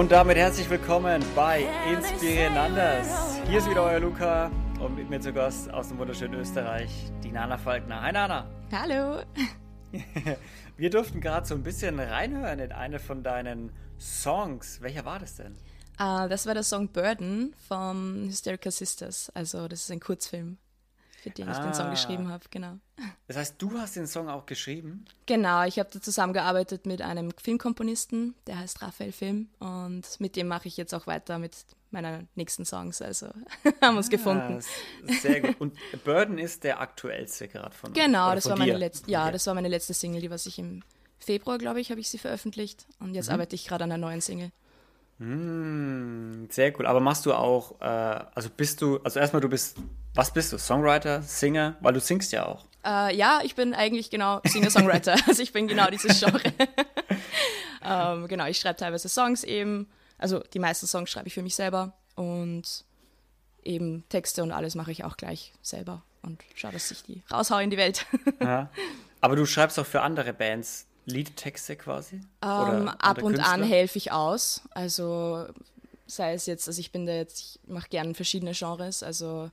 Und damit herzlich willkommen bei Inspirieren anders. Hier ist wieder euer Luca und mit mir zu Gast aus dem wunderschönen Österreich, die Nana Falkner. Hi Nana. Hallo. Wir durften gerade so ein bisschen reinhören in eine von deinen Songs. Welcher war das denn? Uh, das war der Song Burden von Hysterical Sisters. Also das ist ein Kurzfilm für den ich ah. den Song ah. geschrieben habe, genau. Das heißt, du hast den Song auch geschrieben? Genau, ich habe da zusammengearbeitet mit einem Filmkomponisten, der heißt Raphael Film und mit dem mache ich jetzt auch weiter mit meinen nächsten Songs, also haben wir uns ah, gefunden. Sehr gut. Und Burden ist der aktuellste gerade von Genau, das von war meine letzte, ja, das war meine letzte Single, die was ich im Februar, glaube ich, habe ich sie veröffentlicht und jetzt mhm. arbeite ich gerade an einer neuen Single. Mm, sehr cool. Aber machst du auch, äh, also bist du, also erstmal du bist, was bist du? Songwriter, Singer? Weil du singst ja auch. Äh, ja, ich bin eigentlich genau Singer-Songwriter. also ich bin genau dieses Genre. ähm, genau, ich schreibe teilweise Songs eben. Also die meisten Songs schreibe ich für mich selber und eben Texte und alles mache ich auch gleich selber und schaue, dass ich die raushau in die Welt. ja. Aber du schreibst auch für andere Bands Liedtexte quasi? Ähm, ab und Künstler? an helfe ich aus. Also sei es jetzt, also ich bin da jetzt, ich mache gerne verschiedene Genres. Also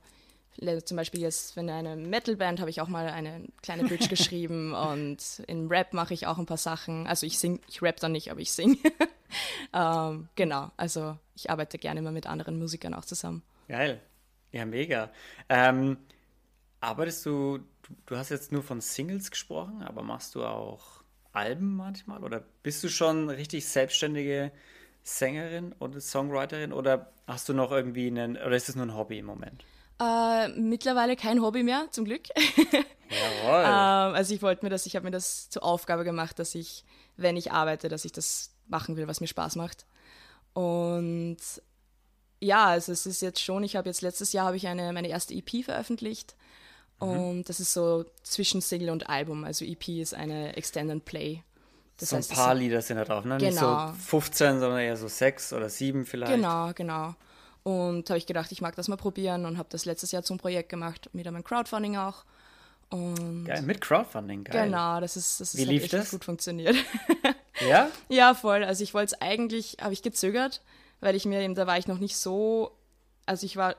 zum Beispiel jetzt, wenn eine Metalband habe ich auch mal eine kleine Bridge geschrieben und in Rap mache ich auch ein paar Sachen. Also ich sing, ich rap dann nicht, aber ich sing. ähm, genau, also ich arbeite gerne immer mit anderen Musikern auch zusammen. Geil, ja mega. Ähm, arbeitest du, du hast jetzt nur von Singles gesprochen, aber machst du auch Alben manchmal? Oder bist du schon richtig selbstständige Sängerin oder Songwriterin? Oder hast du noch irgendwie einen, oder ist es nur ein Hobby im Moment? Äh, mittlerweile kein Hobby mehr, zum Glück. Jawohl. ähm, also ich wollte mir das, ich habe mir das zur Aufgabe gemacht, dass ich, wenn ich arbeite, dass ich das machen will, was mir Spaß macht. Und ja, also es ist jetzt schon, ich habe jetzt letztes Jahr habe ich eine, meine erste EP veröffentlicht Mhm. Und das ist so zwischen Single und Album. Also EP ist eine Extended Play. Das so heißt, ein paar Lieder sind da drauf, ne? Genau. Nicht so 15, sondern eher so 6 oder 7 vielleicht. Genau, genau. Und habe ich gedacht, ich mag das mal probieren und habe das letztes Jahr zum Projekt gemacht, mit einem Crowdfunding auch. Und geil, mit Crowdfunding, geil. Genau, das ist, das ist Wie lief echt das? gut funktioniert. Ja? ja, voll. Also ich wollte es eigentlich, habe ich gezögert, weil ich mir eben, da war ich noch nicht so, also ich war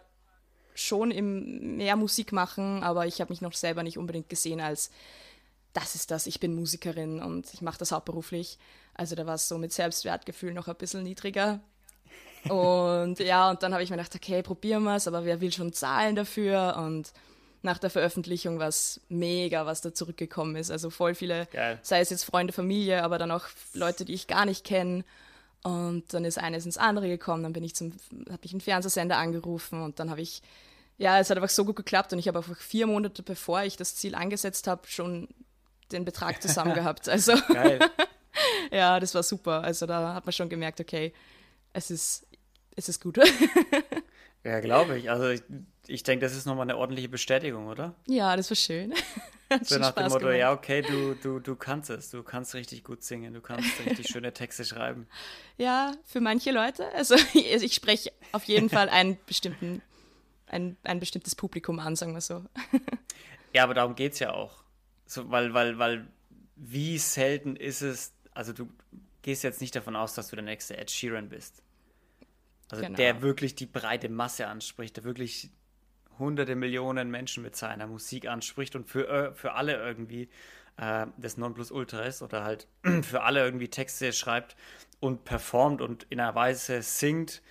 schon im mehr Musik machen, aber ich habe mich noch selber nicht unbedingt gesehen als das ist das, ich bin Musikerin und ich mache das hauptberuflich. Also da war es so mit Selbstwertgefühl noch ein bisschen niedriger. Und ja, und dann habe ich mir gedacht, okay, probieren wir es, aber wer will schon zahlen dafür? Und nach der Veröffentlichung war es mega, was da zurückgekommen ist. Also voll viele, Geil. sei es jetzt Freunde, Familie, aber dann auch Leute, die ich gar nicht kenne. Und dann ist eines ins andere gekommen. Dann bin ich zum, habe ich einen Fernsehsender angerufen und dann habe ich ja, es hat einfach so gut geklappt und ich habe einfach vier Monate bevor ich das Ziel angesetzt habe, schon den Betrag zusammen gehabt. Also Geil. ja, das war super. Also da hat man schon gemerkt, okay, es ist, es ist gut. ja, glaube ich. Also ich, ich denke, das ist nochmal eine ordentliche Bestätigung, oder? Ja, das war schön. so nach Spaß dem Motto, gemacht. ja, okay, du, du, du kannst es, du kannst richtig gut singen, du kannst richtig schöne Texte schreiben. Ja, für manche Leute. Also ich, ich spreche auf jeden Fall einen bestimmten ein, ein bestimmtes Publikum an, sagen wir so. ja, aber darum geht es ja auch. So, weil, weil, weil, wie selten ist es, also du gehst jetzt nicht davon aus, dass du der nächste Ed Sheeran bist. Also genau. der wirklich die breite Masse anspricht, der wirklich hunderte Millionen Menschen mit seiner Musik anspricht und für, äh, für alle irgendwie äh, das Nonplusultra ist oder halt für alle irgendwie Texte schreibt und performt und in einer Weise singt,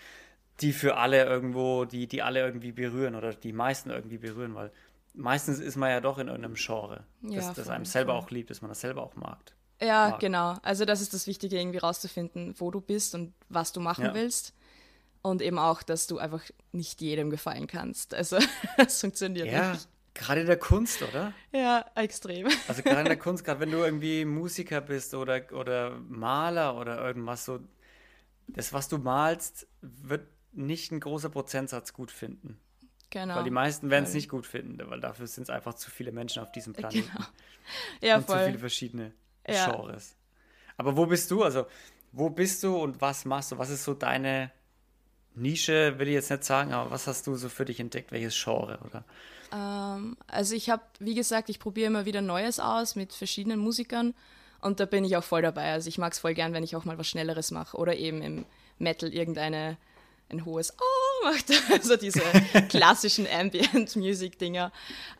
die für alle irgendwo, die, die alle irgendwie berühren oder die meisten irgendwie berühren, weil meistens ist man ja doch in irgendeinem Genre, ja, das, das einem selber auch liebt, dass man das selber auch mag. Ja, mag. genau. Also das ist das Wichtige, irgendwie rauszufinden, wo du bist und was du machen ja. willst. Und eben auch, dass du einfach nicht jedem gefallen kannst. Also das funktioniert ja. nicht. Gerade in der Kunst, oder? Ja, extrem. Also gerade in der Kunst, gerade wenn du irgendwie Musiker bist oder, oder Maler oder irgendwas so, das, was du malst, wird nicht ein großer Prozentsatz gut finden. Genau. Weil die meisten werden es nicht gut finden, weil dafür sind es einfach zu viele Menschen auf diesem Planeten. Genau. Ja, und voll. zu viele verschiedene ja. Genres. Aber wo bist du? Also, wo bist du und was machst du? Was ist so deine Nische, will ich jetzt nicht sagen, aber was hast du so für dich entdeckt? Welches Genre, oder? Ähm, also ich habe, wie gesagt, ich probiere immer wieder Neues aus mit verschiedenen Musikern und da bin ich auch voll dabei. Also ich mag es voll gern, wenn ich auch mal was Schnelleres mache oder eben im Metal irgendeine ein hohes Oh macht, also diese klassischen Ambient-Music-Dinger,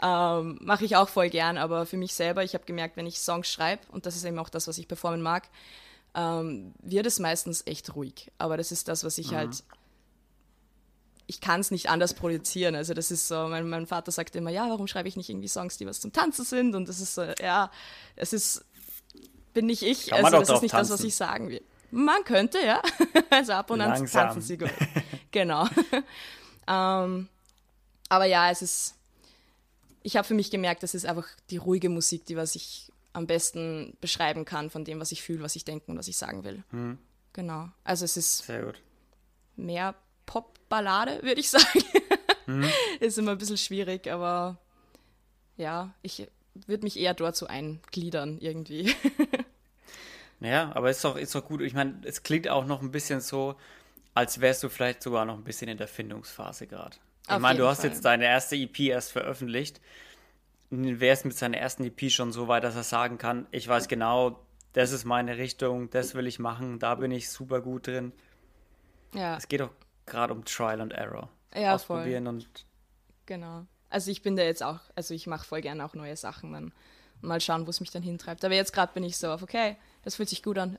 ähm, mache ich auch voll gern, aber für mich selber, ich habe gemerkt, wenn ich Songs schreibe, und das ist eben auch das, was ich performen mag, ähm, wird es meistens echt ruhig. Aber das ist das, was ich mhm. halt ich kann es nicht anders produzieren. Also das ist so, mein, mein Vater sagt immer, ja, warum schreibe ich nicht irgendwie Songs, die was zum Tanzen sind? Und das ist so, ja, es ist, bin nicht ich, kann also das ist nicht tanzen. das, was ich sagen will. Man könnte, ja. Also ab und an tanzen sie gut. genau. ähm, aber ja, es ist, ich habe für mich gemerkt, das ist einfach die ruhige Musik, die was ich am besten beschreiben kann von dem, was ich fühle, was ich denke und was ich sagen will. Hm. Genau. Also es ist mehr Pop-Ballade, würde ich sagen. Mhm. Ist immer ein bisschen schwierig, aber ja, ich würde mich eher dort so eingliedern irgendwie. Naja, aber ist doch, ist doch gut. Ich meine, es klingt auch noch ein bisschen so, als wärst du vielleicht sogar noch ein bisschen in der Findungsphase gerade. Ich meine, du hast Fall. jetzt deine erste EP erst veröffentlicht. Wer ist mit seiner ersten EP schon so weit, dass er sagen kann, ich weiß genau, das ist meine Richtung, das will ich machen, da bin ich super gut drin. Ja. Es geht doch gerade um Trial and Error. Ja, Ausprobieren voll. und. Genau. Also ich bin da jetzt auch, also ich mache voll gerne auch neue Sachen dann. Mal schauen, wo es mich dann hintreibt. Aber jetzt gerade bin ich so auf, okay, das fühlt sich gut an.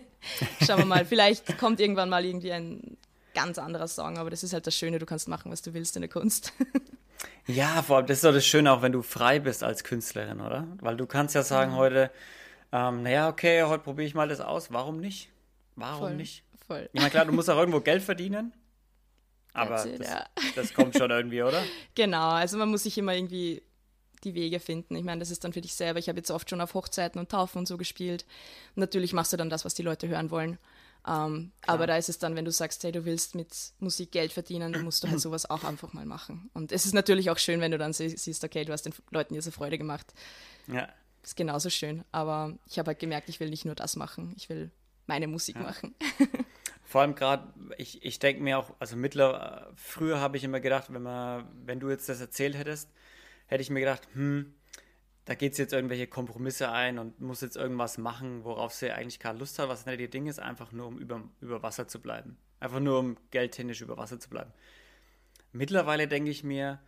Schauen wir mal. Vielleicht kommt irgendwann mal irgendwie ein ganz anderer Song, aber das ist halt das Schöne, du kannst machen, was du willst in der Kunst. ja, vor allem, das ist doch das Schöne, auch wenn du frei bist als Künstlerin, oder? Weil du kannst ja sagen mhm. heute, ähm, naja, okay, heute probiere ich mal das aus. Warum nicht? Warum Voll. nicht? Voll. Ich meine, klar, du musst auch irgendwo Geld verdienen. Aber it, das, ja. das kommt schon irgendwie, oder? Genau, also man muss sich immer irgendwie die Wege finden. Ich meine, das ist dann für dich selber. Ich habe jetzt oft schon auf Hochzeiten und Taufen und so gespielt. Natürlich machst du dann das, was die Leute hören wollen. Ähm, aber da ist es dann, wenn du sagst, hey, du willst mit Musik Geld verdienen, dann musst du halt sowas auch einfach mal machen. Und es ist natürlich auch schön, wenn du dann siehst, okay, du hast den Leuten diese Freude gemacht. Ja. Ist genauso schön. Aber ich habe halt gemerkt, ich will nicht nur das machen. Ich will meine Musik ja. machen. Vor allem gerade, ich, ich denke mir auch, also mittlerweile, früher habe ich immer gedacht, wenn man, wenn du jetzt das erzählt hättest, hätte ich mir gedacht, hm, da geht es jetzt irgendwelche Kompromisse ein und muss jetzt irgendwas machen, worauf sie eigentlich keine Lust hat, was nicht ihr Ding ist, einfach nur um über, über Wasser zu bleiben. Einfach nur um geldtechnisch über Wasser zu bleiben. Mittlerweile denke ich mir,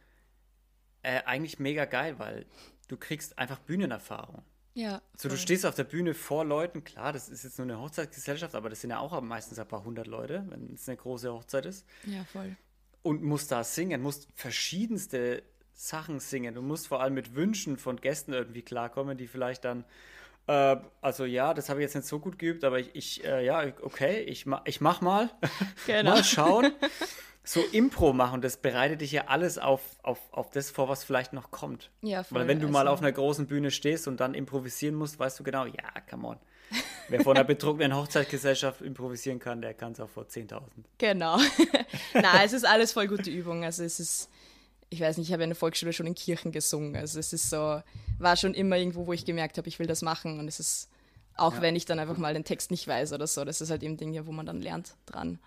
äh, eigentlich mega geil, weil du kriegst einfach Bühnenerfahrung. Ja. So, du stehst auf der Bühne vor Leuten, klar, das ist jetzt nur eine Hochzeitsgesellschaft, aber das sind ja auch meistens ein paar hundert Leute, wenn es eine große Hochzeit ist. Ja, voll. Und musst da singen, musst verschiedenste Sachen singen. Du musst vor allem mit Wünschen von Gästen irgendwie klarkommen, die vielleicht dann, äh, also ja, das habe ich jetzt nicht so gut geübt, aber ich, ich äh, ja, okay, ich, ma ich mach mal. Genau. mal schauen. so Impro machen, das bereitet dich ja alles auf, auf, auf das vor, was vielleicht noch kommt. Ja, voll. Weil wenn du also, mal auf einer großen Bühne stehst und dann improvisieren musst, weißt du genau, ja, come on. Wer vor einer betrunkenen Hochzeitsgesellschaft improvisieren kann, der kann es auch vor 10.000. Genau. Na, es ist alles voll gute Übung. Also es ist, ich weiß nicht, ich habe in der Volksschule schon in Kirchen gesungen. Also es ist so, war schon immer irgendwo, wo ich gemerkt habe, ich will das machen. Und es ist, auch ja. wenn ich dann einfach mal den Text nicht weiß oder so, das ist halt eben Dinge, wo man dann lernt dran.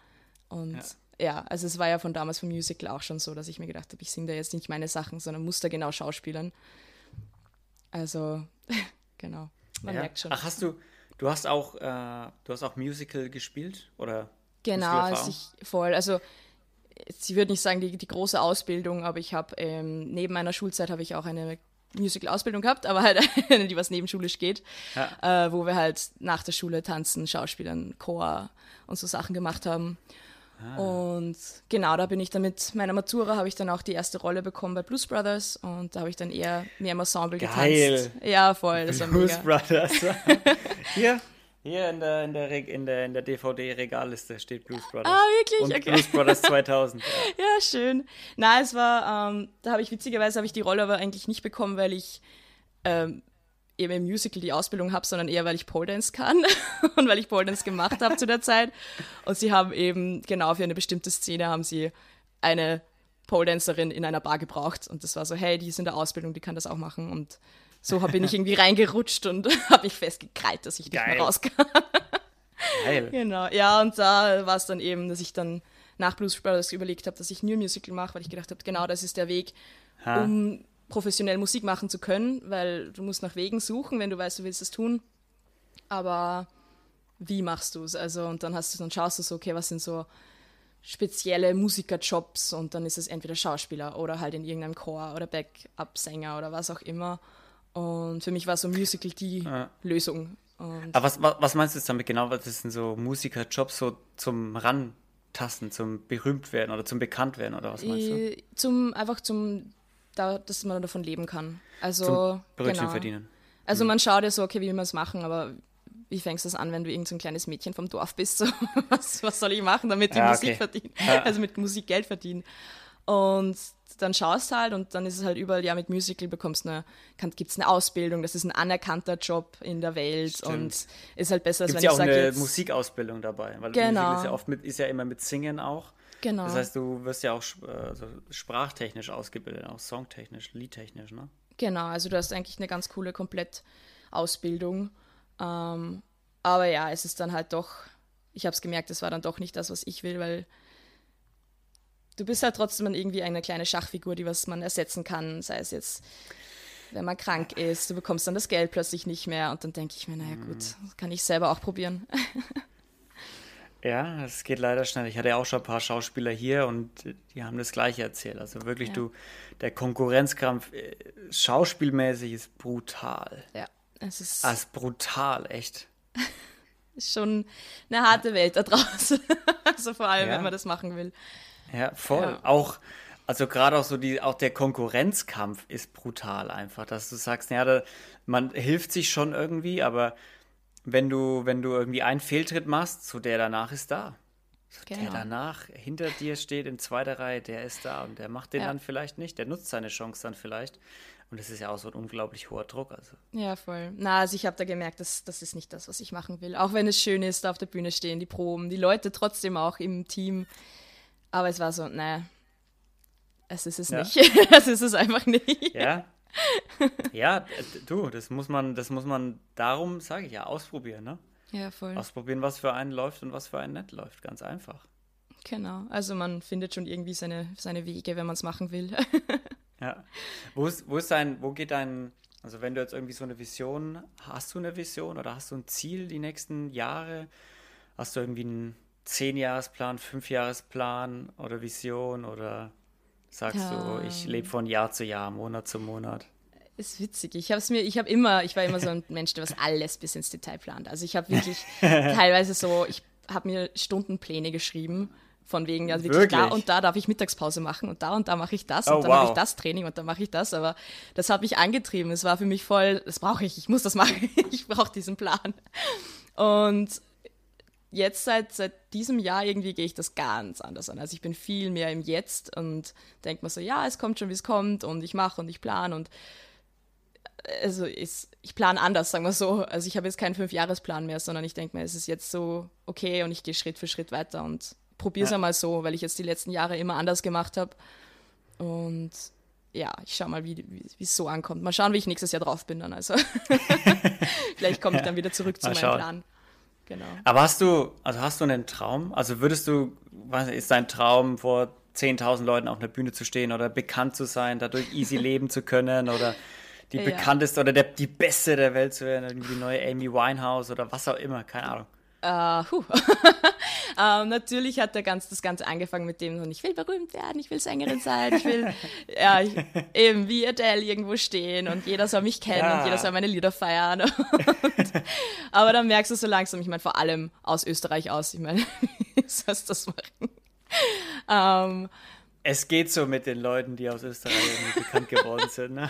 Und ja ja, also es war ja von damals vom Musical auch schon so, dass ich mir gedacht habe, ich singe da jetzt nicht meine Sachen, sondern muss da genau schauspielern. Also, genau, man ja. merkt schon. Ach, hast du, du hast auch, äh, du hast auch Musical gespielt, oder? Genau, also ich voll, also ich würde nicht sagen die, die große Ausbildung, aber ich habe ähm, neben meiner Schulzeit habe ich auch eine Musical-Ausbildung gehabt, aber halt eine, die was nebenschulisch geht, ja. äh, wo wir halt nach der Schule tanzen, Schauspielern, Chor und so Sachen gemacht haben. Ah. Und genau, da bin ich dann mit meiner Matura, habe ich dann auch die erste Rolle bekommen bei Blues Brothers und da habe ich dann eher mehr im Ensemble Geil. getanzt. Ja, voll, das Blues war mega. Brothers. hier, hier in der, in der, in der, in der DVD-Regalliste steht Blues Brothers. Ah, wirklich? Und okay. Blues Brothers 2000. Ja, ja schön. Na, es war, ähm, da habe ich witzigerweise habe ich die Rolle aber eigentlich nicht bekommen, weil ich ähm, eben im Musical die Ausbildung habe, sondern eher, weil ich Pole Dance kann und weil ich Pole Dance gemacht habe zu der Zeit. Und sie haben eben genau für eine bestimmte Szene haben sie eine Pole Dancerin in einer Bar gebraucht und das war so, hey, die ist in der Ausbildung, die kann das auch machen und so bin ich irgendwie reingerutscht und habe mich festgekrallt, dass ich nicht Geil. mehr rauskam. Geil. Genau, ja, und da war es dann eben, dass ich dann nach Blues Brothers überlegt habe, dass ich New Musical mache, weil ich gedacht habe, genau das ist der Weg, ha. um professionell Musik machen zu können, weil du musst nach Wegen suchen, wenn du weißt, du willst es tun. Aber wie machst du es? Also, und dann hast du, dann schaust du so, okay, was sind so spezielle Musikerjobs und dann ist es entweder Schauspieler oder halt in irgendeinem Chor oder Backup-Sänger oder was auch immer. Und für mich war so Musical die ja. Lösung. Und Aber was, was meinst du jetzt damit genau? Was sind so Musikerjobs so zum Rantasten, zum Berühmtwerden oder zum Bekanntwerden oder was meinst du? Äh, zum, einfach zum, da, dass man davon leben kann. Also, zum Brötchen genau. verdienen. Also mhm. man schaut ja so, okay, wie wir es machen, aber wie fängst du das an, wenn du irgendein so kleines Mädchen vom Dorf bist? So, was, was soll ich machen, damit ich ja, Musik okay. verdiene? Ja. Also mit Musik Geld verdienen. Und dann schaust du halt und dann ist es halt überall, ja, mit Musical bekommst du eine, gibt es eine Ausbildung, das ist ein anerkannter Job in der Welt Stimmt. und ist halt besser, als Gibt's wenn ja ich sage. auch eine Musikausbildung dabei, weil genau. Musik ist ja oft mit, ist ja immer mit Singen auch. Genau. Das heißt, du wirst ja auch also sprachtechnisch ausgebildet, auch songtechnisch, liedtechnisch, ne? Genau, also du hast eigentlich eine ganz coole Komplettausbildung. Ähm, aber ja, es ist dann halt doch, ich habe es gemerkt, es war dann doch nicht das, was ich will, weil du bist halt trotzdem irgendwie eine kleine Schachfigur, die was man ersetzen kann, sei es jetzt, wenn man krank ist, du bekommst dann das Geld plötzlich nicht mehr und dann denke ich mir, naja gut, das mhm. kann ich selber auch probieren. Ja, es geht leider schnell. Ich hatte ja auch schon ein paar Schauspieler hier und die haben das Gleiche erzählt. Also wirklich, ja. du, der Konkurrenzkampf äh, schauspielmäßig ist brutal. Ja. Es ist, ah, ist brutal, echt. ist schon eine harte Welt da draußen. also vor allem, ja. wenn man das machen will. Ja, voll. Ja. Auch, also gerade auch so die, auch der Konkurrenzkampf ist brutal einfach, dass du sagst, ja, da, man hilft sich schon irgendwie, aber wenn du, wenn du irgendwie einen Fehltritt machst, so der danach ist da. Genau. Der danach hinter dir steht in zweiter Reihe, der ist da und der macht den ja. dann vielleicht nicht, der nutzt seine Chance dann vielleicht. Und das ist ja auch so ein unglaublich hoher Druck. Also. Ja, voll. Na, also ich habe da gemerkt, dass das ist nicht das, was ich machen will. Auch wenn es schön ist, da auf der Bühne stehen, die Proben, die Leute trotzdem auch im Team. Aber es war so, naja, es ist es ja. nicht. es ist es einfach nicht. Ja. Ja, du, das muss man, das muss man darum, sage ich ja, ausprobieren, ne? Ja, voll. Ausprobieren, was für einen läuft und was für einen nicht läuft. Ganz einfach. Genau. Also man findet schon irgendwie seine, seine Wege, wenn man es machen will. Ja. Wo ist, wo ist dein, wo geht dein, also wenn du jetzt irgendwie so eine Vision, hast du eine Vision oder hast du ein Ziel die nächsten Jahre? Hast du irgendwie einen Zehnjahresplan, Fünfjahresplan oder Vision oder sagst ja. du, ich lebe von Jahr zu Jahr, Monat zu Monat? Ist witzig. Ich habe es mir, ich habe immer, ich war immer so ein Mensch, der was alles bis ins Detail plant. Also ich habe wirklich teilweise so, ich habe mir Stundenpläne geschrieben von wegen, ja, wirklich, wirklich, da und da darf ich Mittagspause machen und da und da mache ich das oh, und dann wow. habe ich das Training und dann mache ich das. Aber das hat mich angetrieben. Es war für mich voll, das brauche ich, ich muss das machen. ich brauche diesen Plan. Und jetzt seit, seit diesem Jahr irgendwie gehe ich das ganz anders an. Also ich bin viel mehr im Jetzt und denke mir so, ja, es kommt schon, wie es kommt und ich mache und ich plane und also ist, ich plane anders, sagen wir so. Also ich habe jetzt keinen Fünfjahresplan mehr, sondern ich denke mir, es ist jetzt so okay und ich gehe Schritt für Schritt weiter und probiere es ja. einmal so, weil ich jetzt die letzten Jahre immer anders gemacht habe. Und ja, ich schaue mal, wie es so ankommt. Mal schauen, wie ich nächstes Jahr drauf bin dann. Also vielleicht komme ich dann wieder zurück zu meinem. Plan. Genau. Aber hast du, also hast du einen Traum? Also würdest du, was ist dein Traum, vor 10.000 Leuten auf einer Bühne zu stehen oder bekannt zu sein, dadurch easy leben zu können oder die ja. bekannteste oder der, die beste der Welt zu werden, irgendwie die neue Amy Winehouse oder was auch immer, keine Ahnung. Uh, ähm, natürlich hat der ganz, das Ganze angefangen mit dem, ich will berühmt werden, ich will Sängerin sein, ich will ja, ich, eben wie Adele irgendwo stehen und jeder soll mich kennen ja. und jeder soll meine Lieder feiern. Und, aber dann merkst du so langsam, ich meine vor allem aus Österreich aus, ich meine, wie sollst du das machen? Ähm, es geht so mit den Leuten, die aus Österreich bekannt geworden sind. Ne?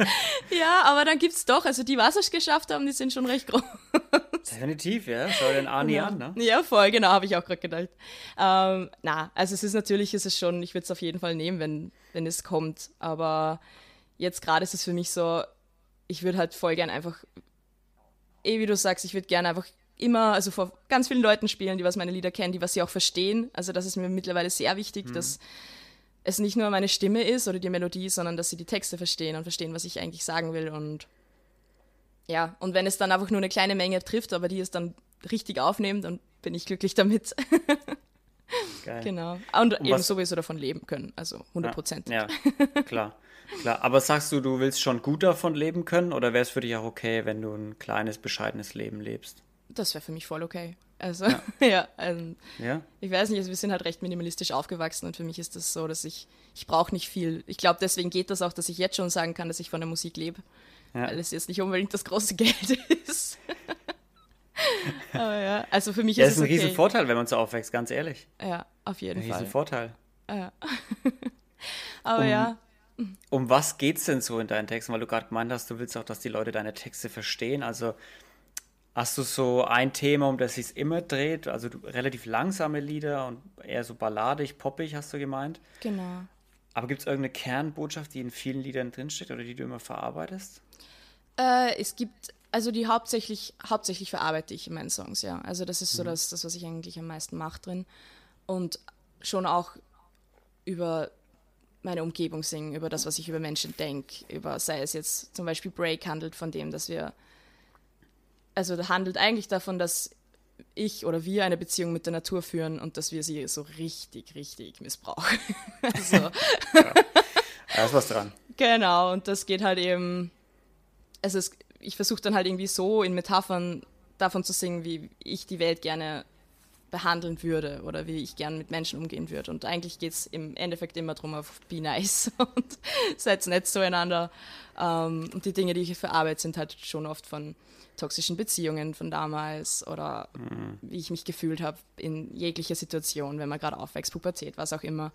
ja, aber dann gibt es doch, also die, was es geschafft haben, die sind schon recht groß. Definitiv, ja. Schau den Arni ja. an, ne? Ja, voll, genau, habe ich auch gerade gedacht. Ähm, na, also es ist natürlich, ist es schon, ich würde es auf jeden Fall nehmen, wenn, wenn es kommt. Aber jetzt gerade ist es für mich so, ich würde halt voll gern einfach, eh wie du sagst, ich würde gerne einfach immer, also vor ganz vielen Leuten spielen, die was meine Lieder kennen, die was sie auch verstehen. Also das ist mir mittlerweile sehr wichtig, mhm. dass es nicht nur meine Stimme ist oder die Melodie, sondern dass sie die Texte verstehen und verstehen, was ich eigentlich sagen will. Und ja, und wenn es dann einfach nur eine kleine Menge trifft, aber die es dann richtig aufnehmen, dann bin ich glücklich damit. Geil. Genau. Und, und eben was, sowieso davon leben können, also 100 Prozent. Ja, ja, klar. Klar, aber sagst du, du willst schon gut davon leben können oder wäre es für dich auch okay, wenn du ein kleines, bescheidenes Leben lebst? Das wäre für mich voll okay. Also, ja, ja, ähm, ja, ich weiß nicht, also wir sind halt recht minimalistisch aufgewachsen und für mich ist das so, dass ich, ich brauche nicht viel. Ich glaube, deswegen geht das auch, dass ich jetzt schon sagen kann, dass ich von der Musik lebe. Ja. Weil es jetzt nicht unbedingt das große Geld ist. Aber ja, also für mich ist es. Das ist ein okay. Riesenvorteil, wenn man so aufwächst, ganz ehrlich. Ja, auf jeden ein Fall. Riesenvorteil. Ja. Aber um, ja. Um was geht's denn so in deinen Texten? Weil du gerade gemeint hast, du willst auch, dass die Leute deine Texte verstehen. Also hast du so ein Thema, um das sich immer dreht? Also du, relativ langsame Lieder und eher so balladig, poppig, hast du gemeint? Genau. Aber gibt es irgendeine Kernbotschaft, die in vielen Liedern drinsteckt oder die du immer verarbeitest? Äh, es gibt, also die hauptsächlich, hauptsächlich verarbeite ich in meinen Songs, ja. Also das ist so mhm. das, das, was ich eigentlich am meisten mache drin. Und schon auch über meine Umgebung singen, über das, was ich über Menschen denke, über, sei es jetzt zum Beispiel Break handelt von dem, dass wir, also handelt eigentlich davon, dass ich oder wir eine Beziehung mit der Natur führen und dass wir sie so richtig, richtig missbrauchen. also, ja. Da ist was dran. Genau, und das geht halt eben, also es, ich versuche dann halt irgendwie so in Metaphern davon zu singen, wie ich die Welt gerne behandeln würde oder wie ich gern mit Menschen umgehen würde. Und eigentlich geht es im Endeffekt immer darum, auf be nice und seid nett zueinander. Ähm, und die Dinge, die ich verarbeite, sind halt schon oft von toxischen Beziehungen von damals oder mhm. wie ich mich gefühlt habe in jeglicher Situation, wenn man gerade aufwächst, Pubertät, was auch immer.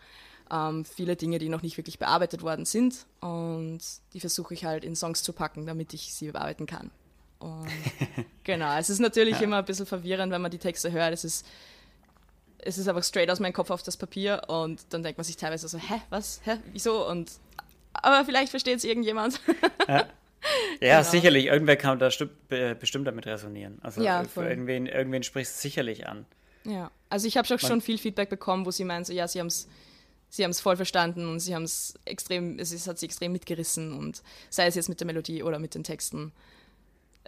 Ähm, viele Dinge, die noch nicht wirklich bearbeitet worden sind und die versuche ich halt in Songs zu packen, damit ich sie bearbeiten kann. Und genau, es ist natürlich ja. immer ein bisschen verwirrend, wenn man die Texte hört. Es ist, es ist einfach straight aus meinem Kopf auf das Papier und dann denkt man sich teilweise so, hä, was, hä, wieso? Und aber vielleicht versteht es irgendjemand. Ja. Ja, genau. sicherlich. Irgendwer kann da bestimmt damit resonieren. Also ja, für irgendwen, irgendwen spricht es sicherlich an. Ja, also ich habe schon, schon viel Feedback bekommen, wo sie meinen, so ja, sie haben es sie haben es voll verstanden und sie haben es extrem, es hat sie extrem mitgerissen und sei es jetzt mit der Melodie oder mit den Texten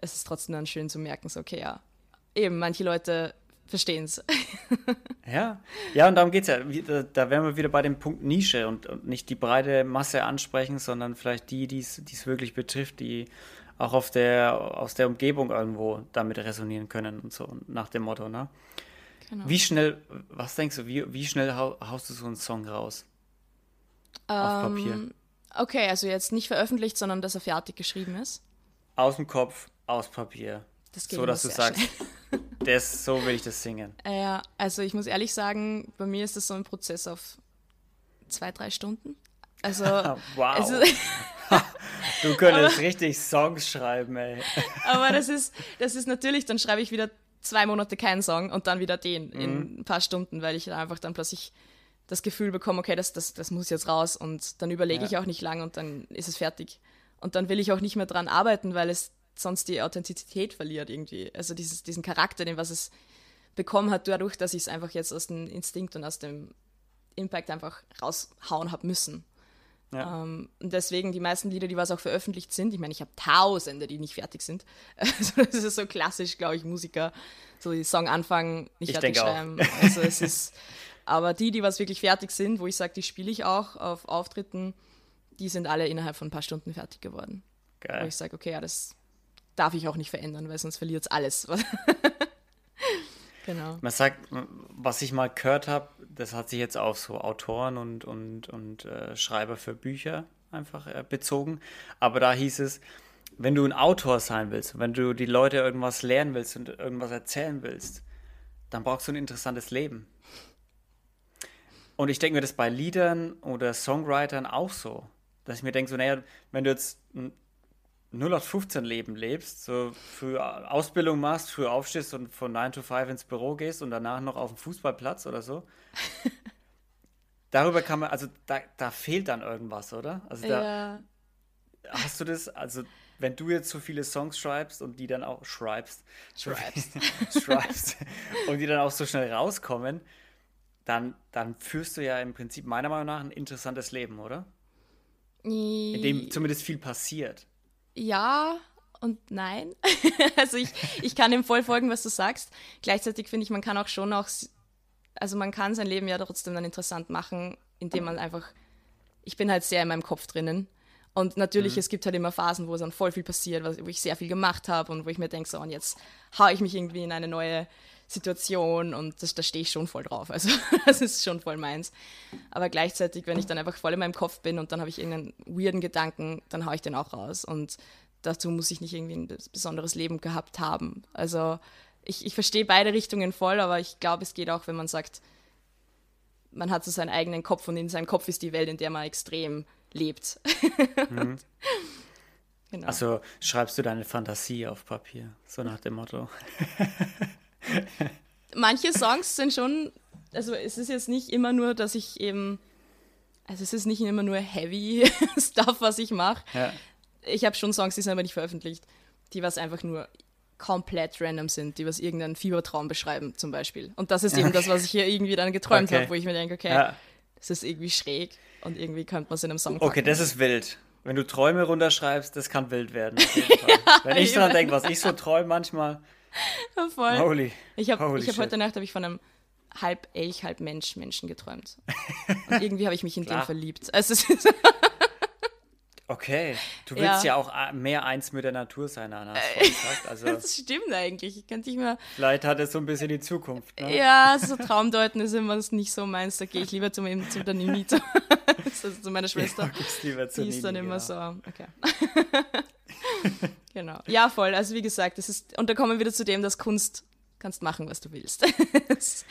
es ist trotzdem dann schön zu merken, so, okay, ja, eben, manche Leute verstehen es. ja, ja, und darum geht es ja. Da wären wir wieder bei dem Punkt Nische und, und nicht die breite Masse ansprechen, sondern vielleicht die, die es wirklich betrifft, die auch auf der, aus der Umgebung irgendwo damit resonieren können und so, nach dem Motto, ne? Genau. Wie schnell, was denkst du, wie, wie schnell haust du so einen Song raus? Um, auf Papier. Ähm, okay, also jetzt nicht veröffentlicht, sondern dass er fertig geschrieben ist. Aus dem Kopf, aus Papier. Das so, dass du sagst, das, so will ich das singen. Ja, also ich muss ehrlich sagen, bei mir ist das so ein Prozess auf zwei, drei Stunden. Also, wow. Also, du könntest aber, richtig Songs schreiben, ey. aber das ist, das ist natürlich, dann schreibe ich wieder zwei Monate keinen Song und dann wieder den mhm. in ein paar Stunden, weil ich einfach dann plötzlich das Gefühl bekomme, okay, das, das, das muss jetzt raus und dann überlege ja. ich auch nicht lang und dann ist es fertig. Und dann will ich auch nicht mehr dran arbeiten, weil es sonst die Authentizität verliert irgendwie. Also dieses, diesen Charakter, den was es bekommen hat, dadurch, dass ich es einfach jetzt aus dem Instinkt und aus dem Impact einfach raushauen habe müssen. Ja. Ähm, und deswegen die meisten Lieder, die was auch veröffentlicht sind, ich meine, ich habe Tausende, die nicht fertig sind. Also das ist so klassisch, glaube ich, Musiker, so die Song anfangen, nicht ich fertig schreiben. Auch. Also es ist, aber die, die was wirklich fertig sind, wo ich sage, die spiele ich auch auf Auftritten, die sind alle innerhalb von ein paar Stunden fertig geworden. Geil. Wo ich sage, okay, ja, das darf ich auch nicht verändern, weil sonst verliert es alles. genau. Man sagt, was ich mal gehört habe, das hat sich jetzt auf so Autoren und, und, und äh, Schreiber für Bücher einfach äh, bezogen. Aber da hieß es, wenn du ein Autor sein willst, wenn du die Leute irgendwas lernen willst und irgendwas erzählen willst, dann brauchst du ein interessantes Leben. Und ich denke mir das bei Liedern oder Songwritern auch so. Dass ich mir denke, so, naja, wenn du jetzt ein 0815 Leben lebst, so früh Ausbildung machst, früh aufstehst und von 9 to 5 ins Büro gehst und danach noch auf den Fußballplatz oder so. Darüber kann man, also da, da fehlt dann irgendwas, oder? Also da ja. hast du das, also wenn du jetzt so viele Songs schreibst und die dann auch schreibst, schreibst, schreibst und die dann auch so schnell rauskommen, dann, dann führst du ja im Prinzip meiner Meinung nach ein interessantes Leben, oder? In dem zumindest viel passiert ja und nein. also ich, ich kann dem voll folgen, was du sagst. Gleichzeitig finde ich, man kann auch schon auch, also man kann sein Leben ja trotzdem dann interessant machen, indem man einfach, ich bin halt sehr in meinem Kopf drinnen Und natürlich, mhm. es gibt halt immer Phasen, wo dann voll viel passiert, wo ich sehr viel gemacht habe und wo ich mir denke, so, und jetzt haue ich mich irgendwie in eine neue Situation und das, da stehe ich schon voll drauf. Also das ist schon voll meins. Aber gleichzeitig, wenn ich dann einfach voll in meinem Kopf bin und dann habe ich irgendeinen weirden Gedanken, dann haue ich den auch raus. Und dazu muss ich nicht irgendwie ein besonderes Leben gehabt haben. Also ich, ich verstehe beide Richtungen voll, aber ich glaube, es geht auch, wenn man sagt, man hat so seinen eigenen Kopf und in seinem Kopf ist die Welt, in der man extrem lebt. Mhm. genau. Also schreibst du deine Fantasie auf Papier, so nach dem Motto. Manche Songs sind schon, also es ist jetzt nicht immer nur, dass ich eben, also es ist nicht immer nur heavy Stuff, was ich mache. Ja. Ich habe schon Songs, die sind aber nicht veröffentlicht, die was einfach nur komplett random sind, die was irgendeinen Fiebertraum beschreiben, zum Beispiel. Und das ist eben okay. das, was ich hier irgendwie dann geträumt okay. habe, wo ich mir denke, okay, ja. das ist irgendwie schräg und irgendwie könnte man es in einem Song packen. Okay, das ist wild. Wenn du Träume runterschreibst, das kann wild werden. ja, Wenn ich daran denke, was ich so träume manchmal. Ja, voll. Holy. Ich habe hab heute Nacht hab ich von einem halb Elch, halb Mensch Menschen geträumt. Und irgendwie habe ich mich in den verliebt. Also Okay, du willst ja. ja. auch äh, mehr eins mit der Natur sein, Anna. Also, das stimmt eigentlich. Ich könnte nicht mehr. Vielleicht hat es so ein bisschen die Zukunft. Ne? Ja, so Traumdeuten ist immer nicht so meins. Da gehe ich lieber zum, zu der Ninita. also zu meiner Schwester. Ja, lieber zu die ist dann immer genau. so. Okay. Genau. Ja, voll. Also wie gesagt, das ist. Und da kommen wir wieder zu dem, dass Kunst kannst machen, was du willst. das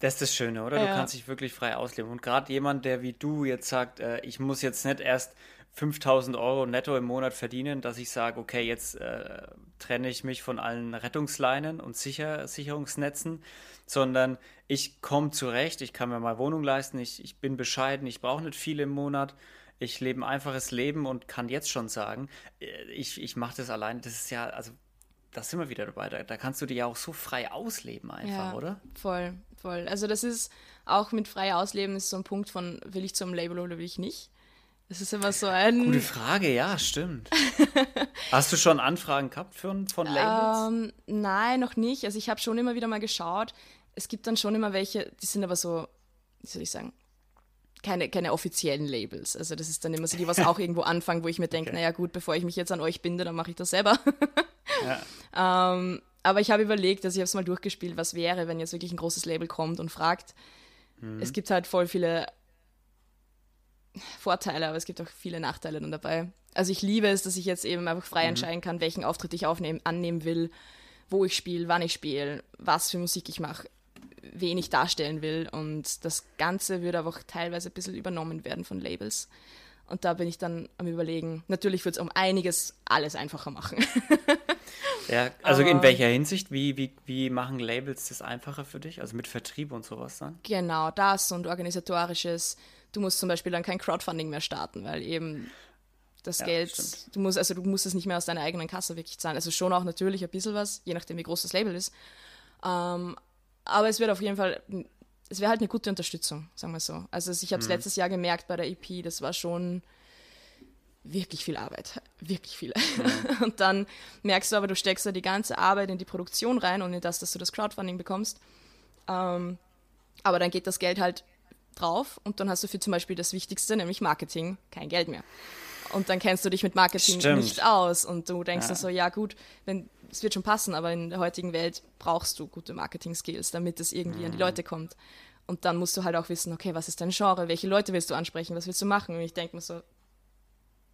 ist das Schöne, oder? Ja. Du kannst dich wirklich frei ausleben. Und gerade jemand, der wie du jetzt sagt, äh, ich muss jetzt nicht erst 5000 Euro netto im Monat verdienen, dass ich sage, okay, jetzt äh, trenne ich mich von allen Rettungsleinen und Sicher Sicherungsnetzen, sondern ich komme zurecht, ich kann mir mal Wohnung leisten, ich, ich bin bescheiden, ich brauche nicht viel im Monat, ich lebe ein einfaches Leben und kann jetzt schon sagen, äh, ich, ich mache das allein, das ist ja, also da sind wir wieder dabei, da, da kannst du dir ja auch so frei ausleben einfach, ja, oder? Voll, voll. Also das ist auch mit frei ausleben ist so ein Punkt von, will ich zum Label oder will ich nicht? Es ist immer so ein. Gute Frage, ja, stimmt. Hast du schon Anfragen gehabt von, von Labels? Ähm, nein, noch nicht. Also ich habe schon immer wieder mal geschaut. Es gibt dann schon immer welche, die sind aber so, wie soll ich sagen, keine, keine offiziellen Labels. Also das ist dann immer so, die was auch irgendwo anfangen, wo ich mir denke, okay. naja gut, bevor ich mich jetzt an euch binde, dann mache ich das selber. ja. ähm, aber ich habe überlegt, dass also ich habe es mal durchgespielt, was wäre, wenn jetzt wirklich ein großes Label kommt und fragt. Mhm. Es gibt halt voll viele Vorteile, aber es gibt auch viele Nachteile dann dabei. Also ich liebe es, dass ich jetzt eben einfach frei mhm. entscheiden kann, welchen Auftritt ich aufnehmen, annehmen will, wo ich spiele, wann ich spiele, was für Musik ich mache, wen ich darstellen will. Und das Ganze würde aber auch teilweise ein bisschen übernommen werden von Labels. Und da bin ich dann am überlegen, natürlich wird es um einiges alles einfacher machen. ja, also aber, in welcher Hinsicht? Wie, wie, wie machen Labels das einfacher für dich? Also mit Vertrieb und sowas dann? Genau, das und organisatorisches du musst zum Beispiel dann kein Crowdfunding mehr starten, weil eben das ja, Geld, stimmt. du musst, also du musst es nicht mehr aus deiner eigenen Kasse wirklich zahlen. Also schon auch natürlich ein bisschen was, je nachdem wie groß das Label ist. Ähm, aber es wird auf jeden Fall, es wäre halt eine gute Unterstützung, sagen wir so. Also ich habe es mhm. letztes Jahr gemerkt bei der EP, das war schon wirklich viel Arbeit, wirklich viel. Mhm. Und dann merkst du aber, du steckst da die ganze Arbeit in die Produktion rein und in das, dass du das Crowdfunding bekommst. Ähm, aber dann geht das Geld halt drauf und dann hast du für zum Beispiel das Wichtigste, nämlich Marketing, kein Geld mehr. Und dann kennst du dich mit Marketing Stimmt. nicht aus und du denkst ja. so, ja gut, wenn, es wird schon passen, aber in der heutigen Welt brauchst du gute Marketing-Skills, damit es irgendwie mhm. an die mhm. Leute kommt. Und dann musst du halt auch wissen, okay, was ist dein Genre, welche Leute willst du ansprechen, was willst du machen? Und ich denke mir so,